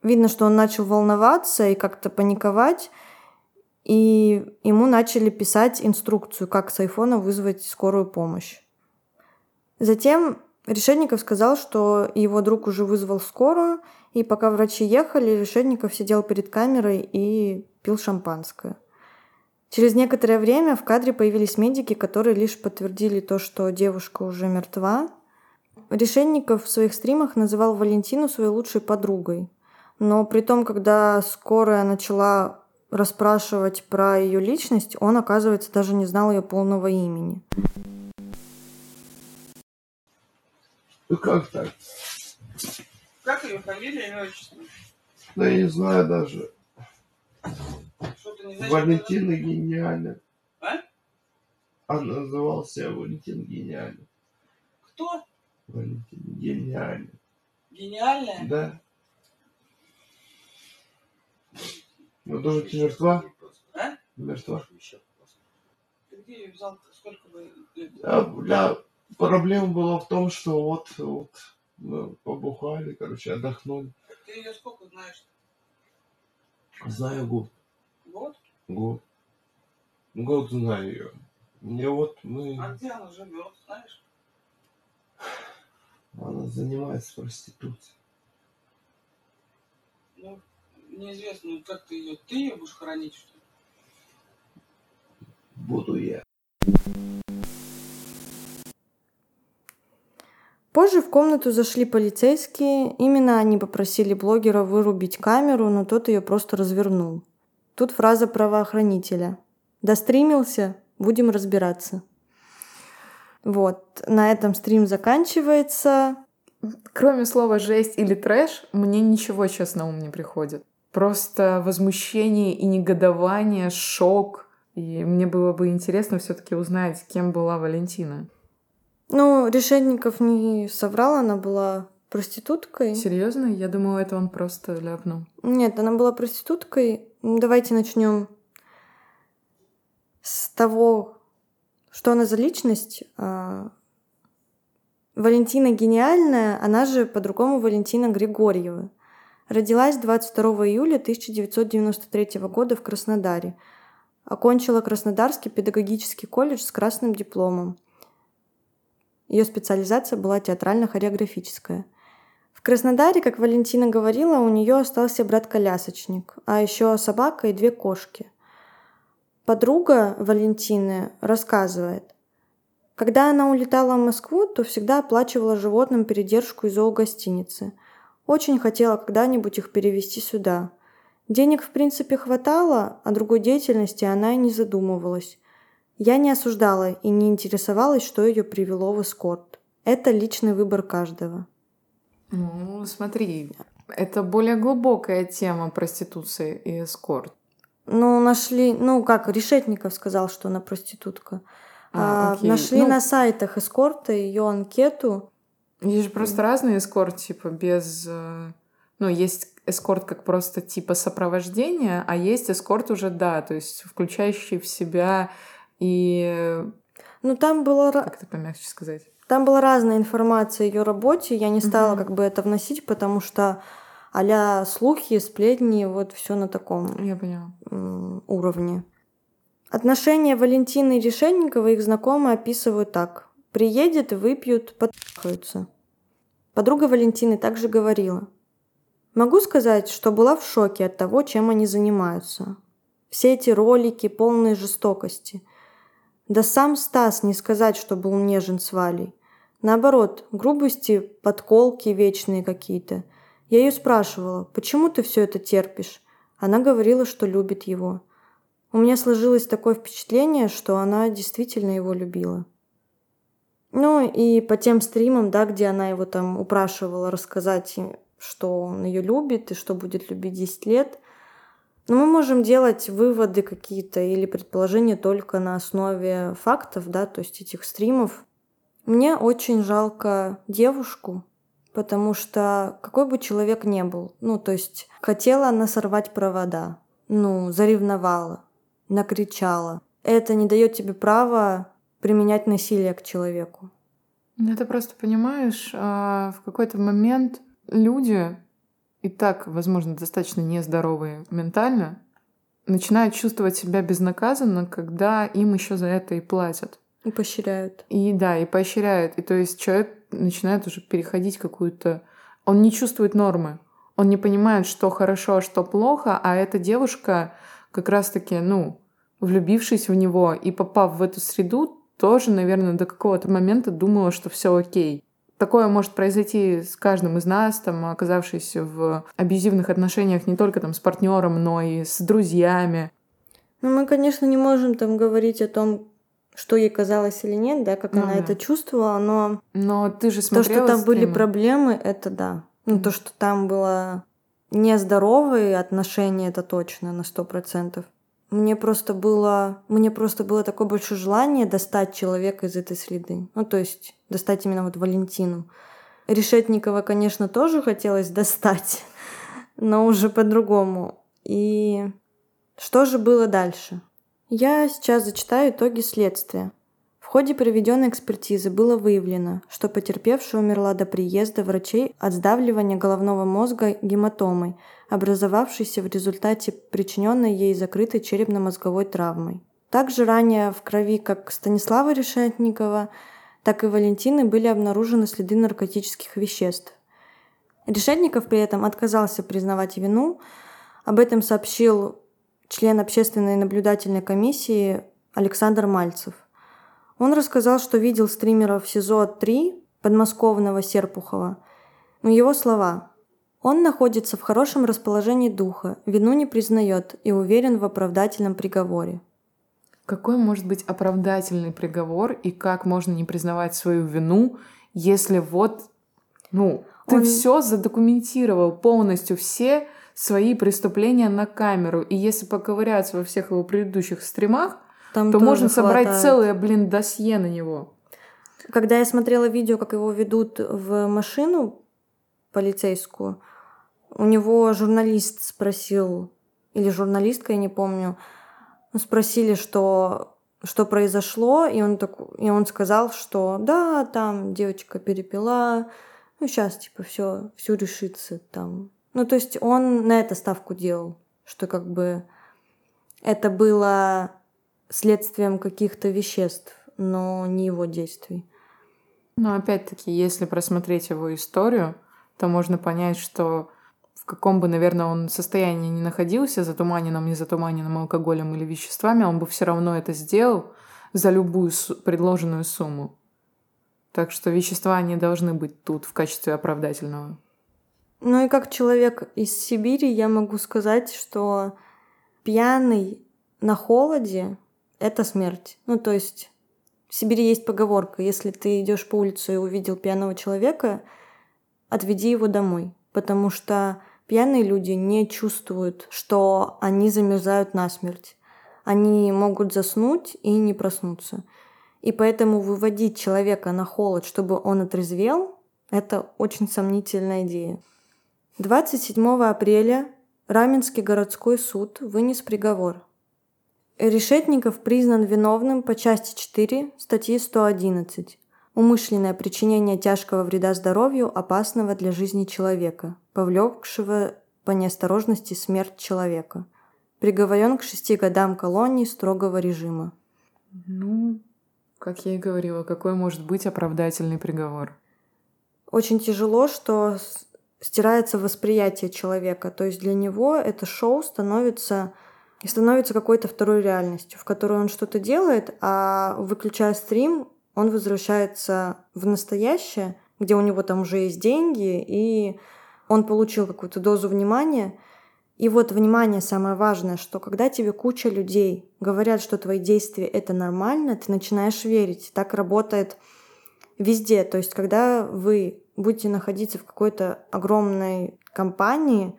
видно, что он начал волноваться и как-то паниковать, и ему начали писать инструкцию, как с айфона вызвать скорую помощь. Затем Решетников сказал, что его друг уже вызвал скорую, и пока врачи ехали, Решетников сидел перед камерой и пил шампанское. Через некоторое время в кадре появились медики, которые лишь подтвердили то, что девушка уже мертва. Решетников в своих стримах называл Валентину своей лучшей подругой. Но при том, когда скорая начала расспрашивать про ее личность, он, оказывается, даже не знал ее полного имени. Ну как так? Как ее фамилия, имя, отчество? Да я не знаю даже. Не знаешь? Валентина гениальна. А? Она называла себя Валентина гениальна. Кто? Валентина гениальна. Гениальная? Да. Ну тоже ты мертва? А? Мертва. Ты где ее взял? Сколько бы... А, бля, проблема была в том, что вот, вот мы побухали, короче, отдохнули. Ты ее сколько знаешь? Знаю год. Год? Год. Год знаю ее. Мне вот мы... А где она живет, знаешь? Она занимается проституцией. Ну, неизвестно, ну, как ты ее... Ты ее будешь хоронить, что ли? Буду я. Позже в комнату зашли полицейские. Именно они попросили блогера вырубить камеру, но тот ее просто развернул. Тут фраза правоохранителя. «Достримился? Будем разбираться». Вот, на этом стрим заканчивается. Кроме слова «жесть» или «трэш», мне ничего сейчас на ум не приходит. Просто возмущение и негодование, шок. И мне было бы интересно все таки узнать, кем была Валентина. Ну, Решетников не соврал, она была проституткой. Серьезно? Я думала, это он просто ляпнул. Нет, она была проституткой. Давайте начнем с того, что она за личность. А, Валентина гениальная, она же по-другому Валентина Григорьева. Родилась 22 июля 1993 года в Краснодаре. Окончила Краснодарский педагогический колледж с красным дипломом. Ее специализация была театрально-хореографическая. В Краснодаре, как Валентина говорила, у нее остался брат-колясочник, а еще собака и две кошки. Подруга Валентины рассказывает, когда она улетала в Москву, то всегда оплачивала животным передержку из зоогостиницы. Очень хотела когда-нибудь их перевести сюда. Денег в принципе хватало, а другой деятельности она и не задумывалась. Я не осуждала и не интересовалась, что ее привело в эскорт. Это личный выбор каждого. Ну, смотри, Это более глубокая тема проституции и эскорт. Ну, нашли, ну как, Решетников сказал, что она проститутка. А, А, нашли Ну- на сайтах эскорта ее анкету. Есть же просто разный эскорт, типа без... э, Ну, есть эскорт как просто типа сопровождения, а есть эскорт уже, да, то есть включающий в себя и... Ну, там было, Как это помягче сказать? там была разная информация о ее работе. Я не стала Мгм. как бы это вносить, потому что а слухи, сплетни, вот все на таком Я поняла. уровне. Отношения Валентины и Решетникова их знакомые описывают так. Приедет, выпьют, подпахаются. Подруга Валентины также говорила. Могу сказать, что была в шоке от того, чем они занимаются. Все эти ролики, полные жестокости. Да сам Стас не сказать, что был нежен с Валей. Наоборот, грубости, подколки вечные какие-то. Я ее спрашивала, почему ты все это терпишь? Она говорила, что любит его. У меня сложилось такое впечатление, что она действительно его любила. Ну и по тем стримам, да, где она его там упрашивала рассказать, и что он ее любит и что будет любить 10 лет. Но мы можем делать выводы какие-то или предположения только на основе фактов, да, то есть этих стримов. Мне очень жалко девушку, потому что какой бы человек ни был, ну, то есть хотела она сорвать провода, ну, заревновала, накричала. Это не дает тебе права применять насилие к человеку. Ну, это просто понимаешь, а, в какой-то момент люди, и так, возможно, достаточно нездоровые ментально, начинают чувствовать себя безнаказанно, когда им еще за это и платят. И поощряют. И да, и поощряют. И то есть человек начинает уже переходить какую-то... Он не чувствует нормы. Он не понимает, что хорошо, а что плохо, а эта девушка как раз-таки, ну, влюбившись в него и попав в эту среду, тоже, наверное, до какого-то момента думала, что все окей. Такое может произойти с каждым из нас, там, оказавшись в абьюзивных отношениях не только там с партнером, но и с друзьями. Ну, мы, конечно, не можем там говорить о том, что ей казалось или нет, да, как Ну она да. это чувствовала, но Но ты же то, смотрела что там были стримы. проблемы, это да. Ну, то, что там было нездоровые отношения, это точно на сто процентов. Мне просто было, мне просто было такое большое желание достать человека из этой среды. Ну, то есть достать именно вот Валентину. Решетникова, конечно, тоже хотелось достать, но уже по-другому. И что же было дальше? Я сейчас зачитаю итоги следствия. В ходе проведенной экспертизы было выявлено, что потерпевшая умерла до приезда врачей от сдавливания головного мозга гематомой, образовавшейся в результате причиненной ей закрытой черепно-мозговой травмой. Также ранее в крови как Станислава Решетникова, так и Валентины были обнаружены следы наркотических веществ. Решетников при этом отказался признавать вину. Об этом сообщил член общественной наблюдательной комиссии Александр Мальцев. Он рассказал, что видел стримеров СИЗО-3 подмосковного Серпухова. Но его слова. Он находится в хорошем расположении духа, вину не признает и уверен в оправдательном приговоре. Какой может быть оправдательный приговор и как можно не признавать свою вину, если вот, ну, ты Он- все задокументировал полностью, все свои преступления на камеру, и если поковыряться во всех его предыдущих стримах, Там то можно собрать хватает. целое, блин, досье на него. Когда я смотрела видео, как его ведут в машину полицейскую, у него журналист спросил, или журналистка, я не помню, спросили, что, что произошло, и он, так, и он сказал, что да, там девочка перепила, ну сейчас типа все, все решится там. Ну то есть он на это ставку делал, что как бы это было следствием каких-то веществ, но не его действий. Но опять-таки, если просмотреть его историю, то можно понять, что в каком бы, наверное, он состоянии не находился, затуманенном, не затуманенном алкоголем или веществами, он бы все равно это сделал за любую предложенную сумму. Так что вещества не должны быть тут в качестве оправдательного. Ну и как человек из Сибири я могу сказать, что пьяный на холоде — это смерть. Ну то есть в Сибири есть поговорка, если ты идешь по улице и увидел пьяного человека, отведи его домой, потому что пьяные люди не чувствуют, что они замерзают насмерть. Они могут заснуть и не проснуться. И поэтому выводить человека на холод, чтобы он отрезвел, это очень сомнительная идея. 27 апреля Раменский городской суд вынес приговор. Решетников признан виновным по части 4 статьи 111 умышленное причинение тяжкого вреда здоровью, опасного для жизни человека, повлекшего по неосторожности смерть человека. Приговорен к шести годам колонии строгого режима. Ну, как я и говорила, какой может быть оправдательный приговор? Очень тяжело, что стирается восприятие человека. То есть для него это шоу становится становится какой-то второй реальностью, в которой он что-то делает, а выключая стрим, он возвращается в настоящее, где у него там уже есть деньги, и он получил какую-то дозу внимания. И вот внимание самое важное, что когда тебе куча людей говорят, что твои действия это нормально, ты начинаешь верить. Так работает везде. То есть, когда вы будете находиться в какой-то огромной компании,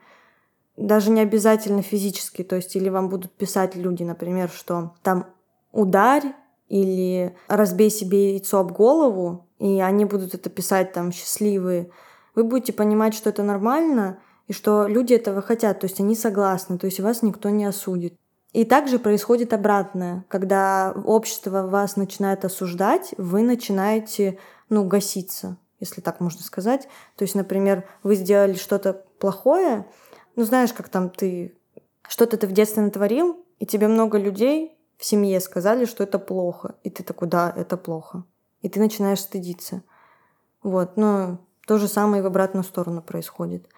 даже не обязательно физически, то есть или вам будут писать люди, например, что там ударь или разбей себе яйцо об голову, и они будут это писать там счастливые, вы будете понимать, что это нормально, и что люди этого хотят, то есть они согласны, то есть вас никто не осудит. И также происходит обратное. Когда общество вас начинает осуждать, вы начинаете, ну, гаситься, если так можно сказать. То есть, например, вы сделали что-то плохое, ну, знаешь, как там ты что-то ты в детстве натворил, и тебе много людей в семье сказали, что это плохо. И ты такой, да, это плохо. И ты начинаешь стыдиться. Вот, но то же самое и в обратную сторону происходит.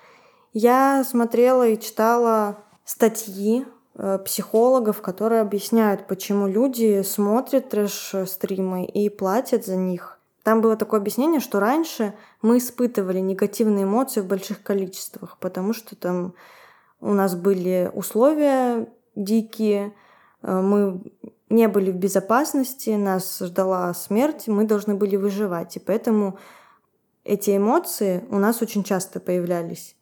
Я смотрела и читала статьи э, психологов, которые объясняют, почему люди смотрят трэш-стримы и платят за них. Там было такое объяснение, что раньше мы испытывали негативные эмоции в больших количествах, потому что там у нас были условия дикие, Э, мы не были в безопасности, нас ждала смерть, мы должны были выживать. И поэтому эти эмоции у нас очень часто появлялись.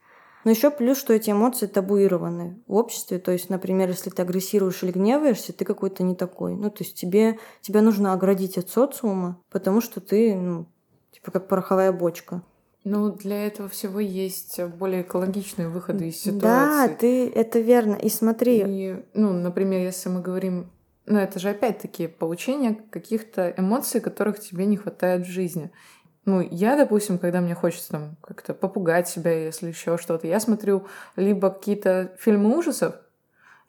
Но еще плюс, что эти эмоции табуированы в обществе. То есть, например, если ты агрессируешь или гневаешься, ты какой-то не такой. Ну, то есть тебе, тебя нужно оградить от социума, потому что ты, ну, типа как пороховая бочка. Ну, для этого всего есть более экологичные выходы из ситуации. Да, ты, это верно. И смотри. И, ну, например, если мы говорим, ну, это же опять-таки получение каких-то эмоций, которых тебе не хватает в жизни. Ну, я, допустим, когда мне хочется там как-то попугать себя, если еще что-то, я смотрю либо какие-то фильмы ужасов,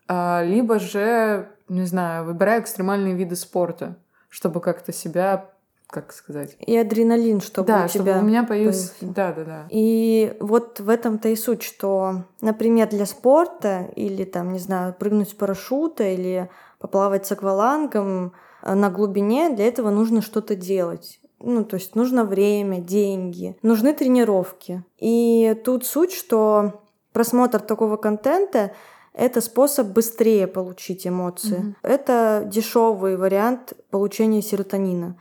а, либо же, не знаю, выбираю экстремальные виды спорта, чтобы как-то себя как сказать. И адреналин, чтобы да, у тебя чтобы у меня появился. Да, да, да. И вот в этом-то и суть, что, например, для спорта или там, не знаю, прыгнуть с парашюта или поплавать с аквалангом э, на глубине, для этого нужно что-то делать. Ну, то есть нужно время, деньги, нужны тренировки. И тут суть, что просмотр такого контента это способ быстрее получить эмоции. Mm-hmm. Это дешевый вариант получения серотонина.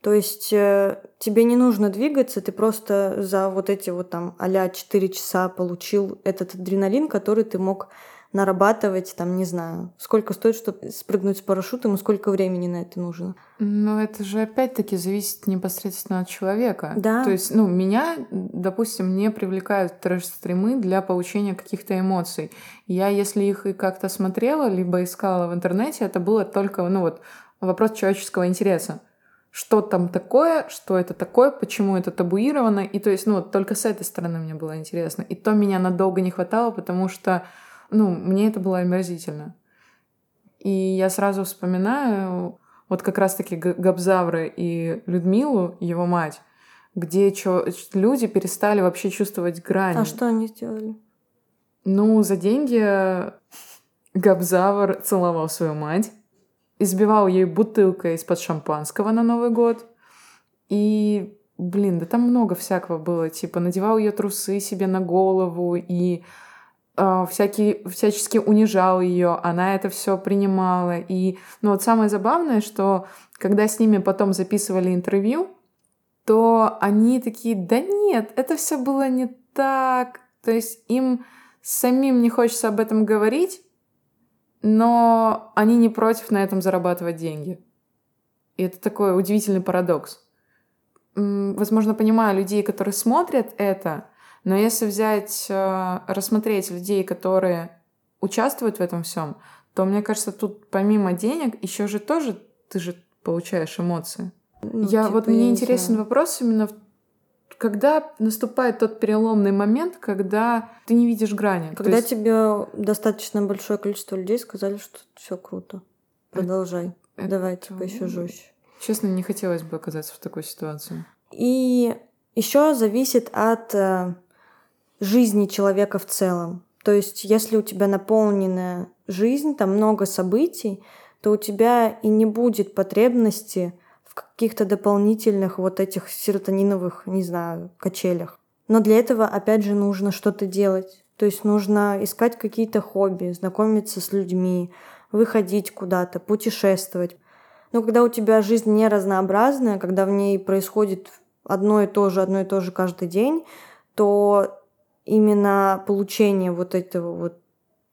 То есть э, тебе не нужно двигаться, ты просто за вот эти вот там а 4 часа получил этот адреналин, который ты мог нарабатывать, там, не знаю, сколько стоит, чтобы спрыгнуть с парашютом и сколько времени на это нужно. Но это же опять-таки зависит непосредственно от человека. Да. То есть, ну, меня, допустим, не привлекают трэш-стримы для получения каких-то эмоций. Я, если их и как-то смотрела, либо искала в интернете, это было только, ну вот, вопрос человеческого интереса что там такое, что это такое, почему это табуировано. И то есть, ну, вот только с этой стороны мне было интересно. И то меня надолго не хватало, потому что, ну, мне это было омерзительно. И я сразу вспоминаю вот как раз-таки Габзавры и Людмилу, его мать, где чё, люди перестали вообще чувствовать грань. А что они сделали? Ну, за деньги Габзавр целовал свою мать избивал ей бутылкой из-под шампанского на Новый год. И, блин, да там много всякого было. Типа, надевал ее трусы себе на голову и всякие, всячески унижал ее. Она это все принимала. И, ну, вот самое забавное, что когда с ними потом записывали интервью, то они такие, да нет, это все было не так. То есть им самим не хочется об этом говорить, но они не против на этом зарабатывать деньги. И это такой удивительный парадокс. Возможно, понимаю людей, которые смотрят это, но если взять, э, рассмотреть людей, которые участвуют в этом всем, то мне кажется, тут помимо денег еще же тоже ты же получаешь эмоции. Ну, я типа, вот мне интересен знаю. вопрос именно когда наступает тот переломный момент, когда ты не видишь грани. Когда есть... тебе достаточно большое количество людей сказали, что все круто, продолжай, это... давай типа еще жестче. Честно, не хотелось бы оказаться в такой ситуации. И еще зависит от э, жизни человека в целом. То есть, если у тебя наполненная жизнь, там много событий, то у тебя и не будет потребности в каких-то дополнительных вот этих серотониновых, не знаю, качелях. Но для этого, опять же, нужно что-то делать. То есть нужно искать какие-то хобби, знакомиться с людьми, выходить куда-то, путешествовать. Но когда у тебя жизнь не разнообразная, когда в ней происходит одно и то же, одно и то же каждый день, то именно получение вот этого вот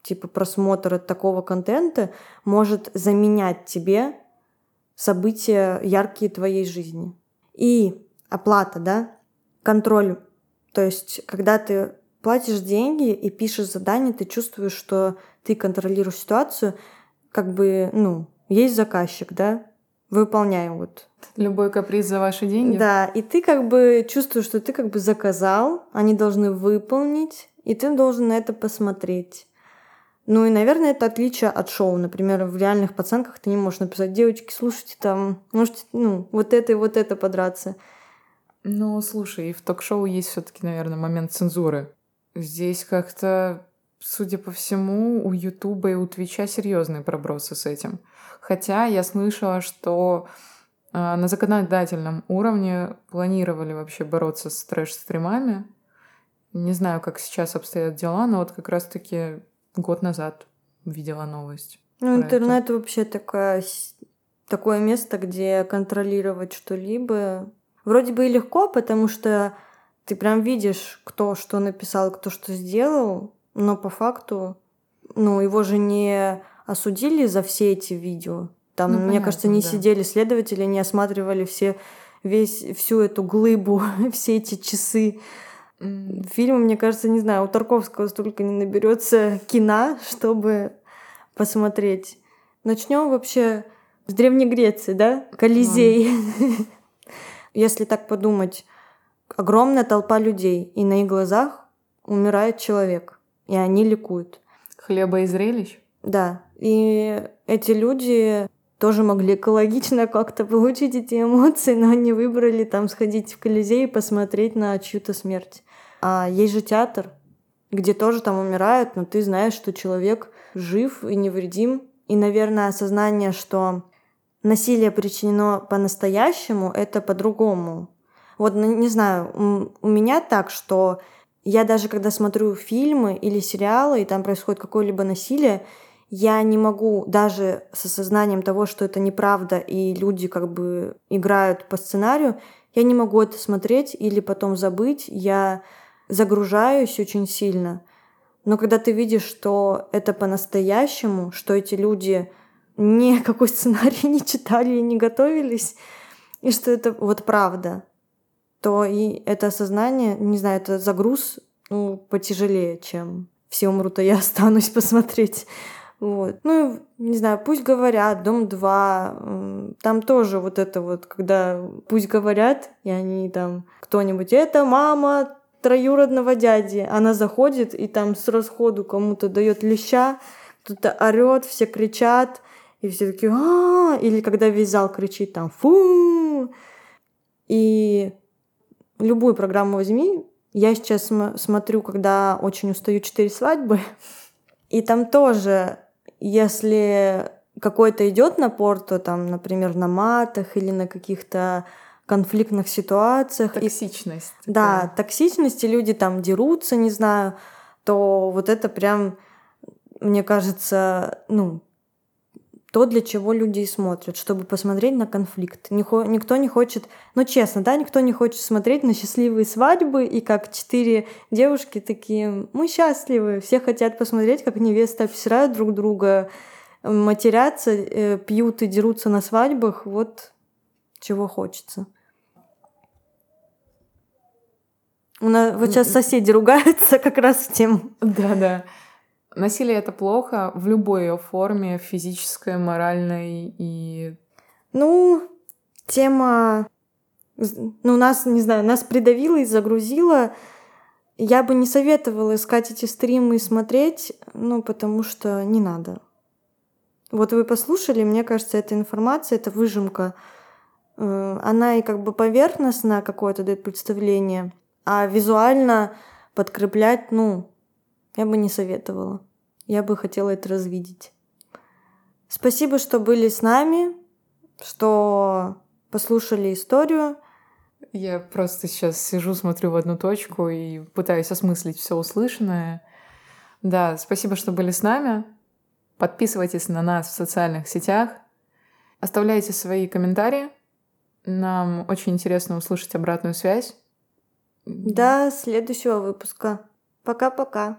типа просмотра такого контента может заменять тебе события яркие твоей жизни. И оплата, да, контроль. То есть, когда ты платишь деньги и пишешь задание, ты чувствуешь, что ты контролируешь ситуацию, как бы, ну, есть заказчик, да, выполняем вот. Любой каприз за ваши деньги? Да, и ты как бы чувствуешь, что ты как бы заказал, они должны выполнить, и ты должен на это посмотреть. Ну и, наверное, это отличие от шоу. Например, в реальных пацанках ты не можешь написать, девочки, слушайте, там, можете, ну, вот это и вот это подраться. Ну, слушай, и в ток-шоу есть все таки наверное, момент цензуры. Здесь как-то, судя по всему, у Ютуба и у Твича серьезные пробросы с этим. Хотя я слышала, что э, на законодательном уровне планировали вообще бороться с трэш-стримами. Не знаю, как сейчас обстоят дела, но вот как раз-таки год назад видела новость. Ну, интернет это. вообще такое, такое место, где контролировать что-либо вроде бы и легко, потому что ты прям видишь, кто что написал, кто что сделал, но по факту, ну, его же не осудили за все эти видео. Там, ну, мне понятно, кажется, не да. сидели следователи, не осматривали все, весь, всю эту глыбу, все эти часы Фильм, мне кажется, не знаю, у Тарковского столько не наберется кино, чтобы посмотреть. Начнем вообще с Древней Греции, да? Колизей. Если так подумать, огромная толпа людей, и на их глазах умирает человек, и они ликуют. Хлеба и зрелищ? Да. И эти люди тоже могли экологично как-то получить эти эмоции, но они выбрали там сходить в Колизей и посмотреть на чью-то смерть. А есть же театр, где тоже там умирают, но ты знаешь, что человек жив и невредим. И, наверное, осознание, что насилие причинено по-настоящему, это по-другому. Вот, ну, не знаю, у меня так, что я даже когда смотрю фильмы или сериалы, и там происходит какое-либо насилие, я не могу даже с осознанием того, что это неправда, и люди как бы играют по сценарию, я не могу это смотреть или потом забыть. Я загружаюсь очень сильно. Но когда ты видишь, что это по-настоящему, что эти люди никакой сценарий не читали и не готовились, и что это вот правда, то и это осознание, не знаю, это загруз ну, потяжелее, чем все умрут, а я останусь посмотреть. Вот. Ну, не знаю, пусть говорят, дом 2, там тоже вот это вот, когда пусть говорят, и они там кто-нибудь, это мама троюродного дяди. Она заходит и там с расходу кому-то дает леща, кто-то орет, все кричат, и все такие а или когда весь зал кричит там фу. И любую программу возьми. Я сейчас см- смотрю, когда очень устаю четыре свадьбы, и там тоже, если какой-то идет напор, то там, например, на матах или на каких-то конфликтных ситуациях. Токсичность. И, да, токсичность, и люди там дерутся, не знаю, то вот это прям, мне кажется, ну, то, для чего люди и смотрят, чтобы посмотреть на конфликт. Никто не хочет, ну честно, да, никто не хочет смотреть на счастливые свадьбы и как четыре девушки такие, мы счастливы, все хотят посмотреть, как невесты обсирают друг друга, матерятся, э, пьют и дерутся на свадьбах, вот чего хочется. У нас вот сейчас соседи ругаются как раз в тему. Да, да. Насилие это плохо в любой ее форме, физической, моральной и... Ну, тема... Ну, нас, не знаю, нас придавила и загрузила. Я бы не советовала искать эти стримы и смотреть, ну, потому что не надо. Вот вы послушали, мне кажется, эта информация, эта выжимка, э, она и как бы поверхностно какое-то дает представление, а визуально подкреплять, ну, я бы не советовала. Я бы хотела это развидеть. Спасибо, что были с нами, что послушали историю. Я просто сейчас сижу, смотрю в одну точку и пытаюсь осмыслить все услышанное. Да, спасибо, что были с нами. Подписывайтесь на нас в социальных сетях. Оставляйте свои комментарии. Нам очень интересно услышать обратную связь. До следующего выпуска. Пока-пока.